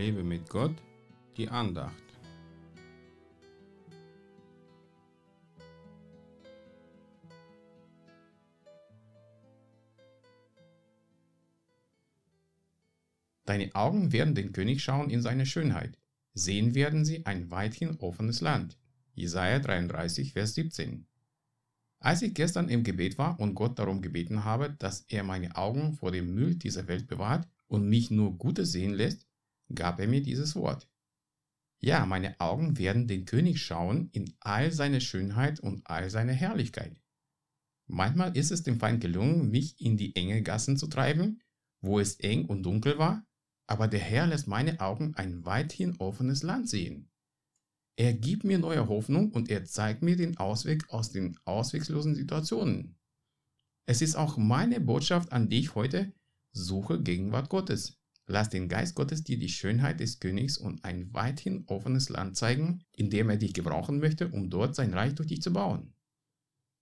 Lebe mit Gott, die Andacht. Deine Augen werden den König schauen in seine Schönheit. Sehen werden sie ein weithin offenes Land. Jesaja 33, Vers 17. Als ich gestern im Gebet war und Gott darum gebeten habe, dass er meine Augen vor dem Müll dieser Welt bewahrt und mich nur Gutes sehen lässt, gab er mir dieses Wort. Ja, meine Augen werden den König schauen in all seiner Schönheit und all seiner Herrlichkeit. Manchmal ist es dem Feind gelungen, mich in die enge Gassen zu treiben, wo es eng und dunkel war, aber der Herr lässt meine Augen ein weithin offenes Land sehen. Er gibt mir neue Hoffnung und er zeigt mir den Ausweg aus den ausweglosen Situationen. Es ist auch meine Botschaft an dich heute, suche Gegenwart Gottes. Lass den Geist Gottes dir die Schönheit des Königs und ein weithin offenes Land zeigen, in dem er dich gebrauchen möchte, um dort sein Reich durch dich zu bauen.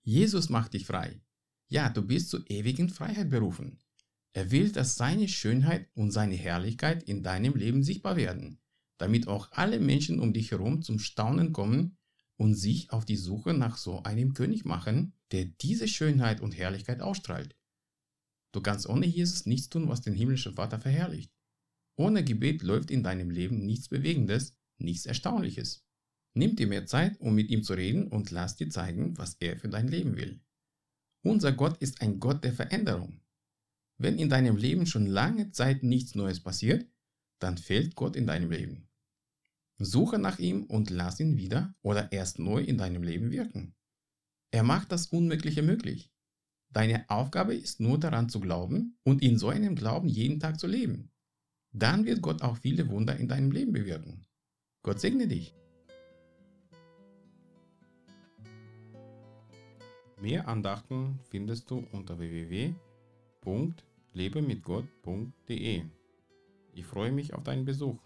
Jesus macht dich frei. Ja, du bist zur ewigen Freiheit berufen. Er will, dass seine Schönheit und seine Herrlichkeit in deinem Leben sichtbar werden, damit auch alle Menschen um dich herum zum Staunen kommen und sich auf die Suche nach so einem König machen, der diese Schönheit und Herrlichkeit ausstrahlt. Du kannst ohne Jesus nichts tun, was den himmlischen Vater verherrlicht. Ohne Gebet läuft in deinem Leben nichts Bewegendes, nichts Erstaunliches. Nimm dir mehr Zeit, um mit ihm zu reden und lass dir zeigen, was er für dein Leben will. Unser Gott ist ein Gott der Veränderung. Wenn in deinem Leben schon lange Zeit nichts Neues passiert, dann fehlt Gott in deinem Leben. Suche nach ihm und lass ihn wieder oder erst neu in deinem Leben wirken. Er macht das Unmögliche möglich. Deine Aufgabe ist nur daran zu glauben und in so einem Glauben jeden Tag zu leben. Dann wird Gott auch viele Wunder in deinem Leben bewirken. Gott segne dich. Mehr Andachten findest du unter www.lebemitgott.de. Ich freue mich auf deinen Besuch.